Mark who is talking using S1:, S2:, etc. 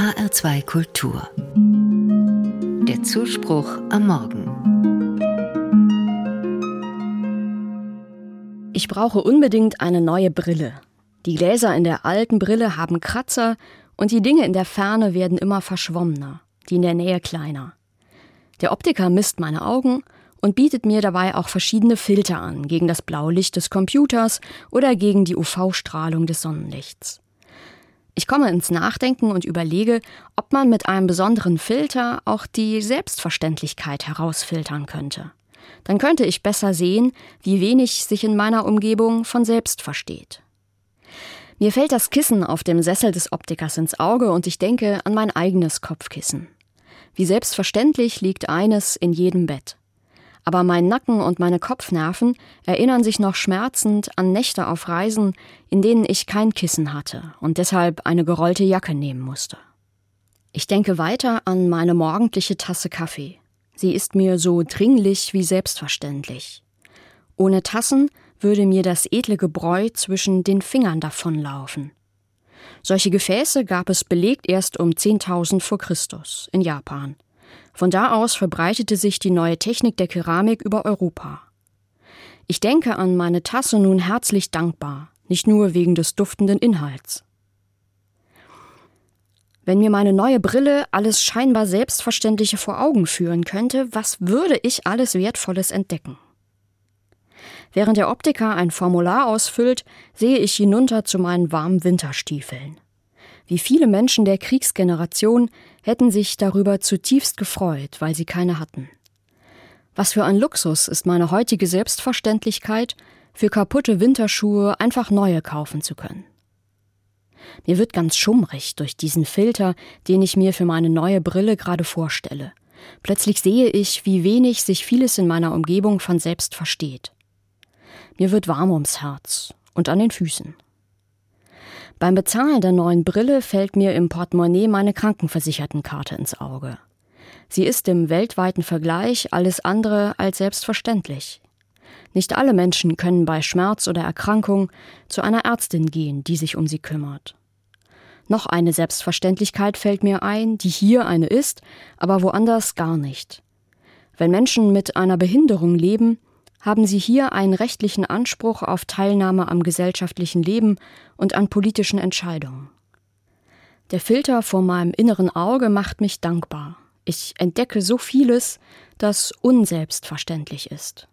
S1: HR2 Kultur. Der Zuspruch am Morgen.
S2: Ich brauche unbedingt eine neue Brille. Die Gläser in der alten Brille haben Kratzer und die Dinge in der Ferne werden immer verschwommener, die in der Nähe kleiner. Der Optiker misst meine Augen und bietet mir dabei auch verschiedene Filter an gegen das Blaulicht des Computers oder gegen die UV-Strahlung des Sonnenlichts. Ich komme ins Nachdenken und überlege, ob man mit einem besonderen Filter auch die Selbstverständlichkeit herausfiltern könnte. Dann könnte ich besser sehen, wie wenig sich in meiner Umgebung von selbst versteht. Mir fällt das Kissen auf dem Sessel des Optikers ins Auge und ich denke an mein eigenes Kopfkissen. Wie selbstverständlich liegt eines in jedem Bett aber mein Nacken und meine Kopfnerven erinnern sich noch schmerzend an Nächte auf Reisen, in denen ich kein Kissen hatte und deshalb eine gerollte Jacke nehmen musste. Ich denke weiter an meine morgendliche Tasse Kaffee. Sie ist mir so dringlich wie selbstverständlich. Ohne Tassen würde mir das edle Gebräu zwischen den Fingern davonlaufen. Solche Gefäße gab es belegt erst um 10.000 vor Christus in Japan. Von da aus verbreitete sich die neue Technik der Keramik über Europa. Ich denke an meine Tasse nun herzlich dankbar, nicht nur wegen des duftenden Inhalts. Wenn mir meine neue Brille alles scheinbar Selbstverständliche vor Augen führen könnte, was würde ich alles Wertvolles entdecken? Während der Optiker ein Formular ausfüllt, sehe ich hinunter zu meinen warmen Winterstiefeln. Wie viele Menschen der Kriegsgeneration hätten sich darüber zutiefst gefreut, weil sie keine hatten. Was für ein Luxus ist meine heutige Selbstverständlichkeit, für kaputte Winterschuhe einfach neue kaufen zu können. Mir wird ganz schummrig durch diesen Filter, den ich mir für meine neue Brille gerade vorstelle. Plötzlich sehe ich, wie wenig sich vieles in meiner Umgebung von selbst versteht. Mir wird warm ums Herz und an den Füßen. Beim Bezahlen der neuen Brille fällt mir im Portemonnaie meine Krankenversichertenkarte ins Auge. Sie ist im weltweiten Vergleich alles andere als selbstverständlich. Nicht alle Menschen können bei Schmerz oder Erkrankung zu einer Ärztin gehen, die sich um sie kümmert. Noch eine Selbstverständlichkeit fällt mir ein, die hier eine ist, aber woanders gar nicht. Wenn Menschen mit einer Behinderung leben, haben sie hier einen rechtlichen Anspruch auf Teilnahme am gesellschaftlichen Leben und an politischen Entscheidungen. Der Filter vor meinem inneren Auge macht mich dankbar. Ich entdecke so vieles, das unselbstverständlich ist.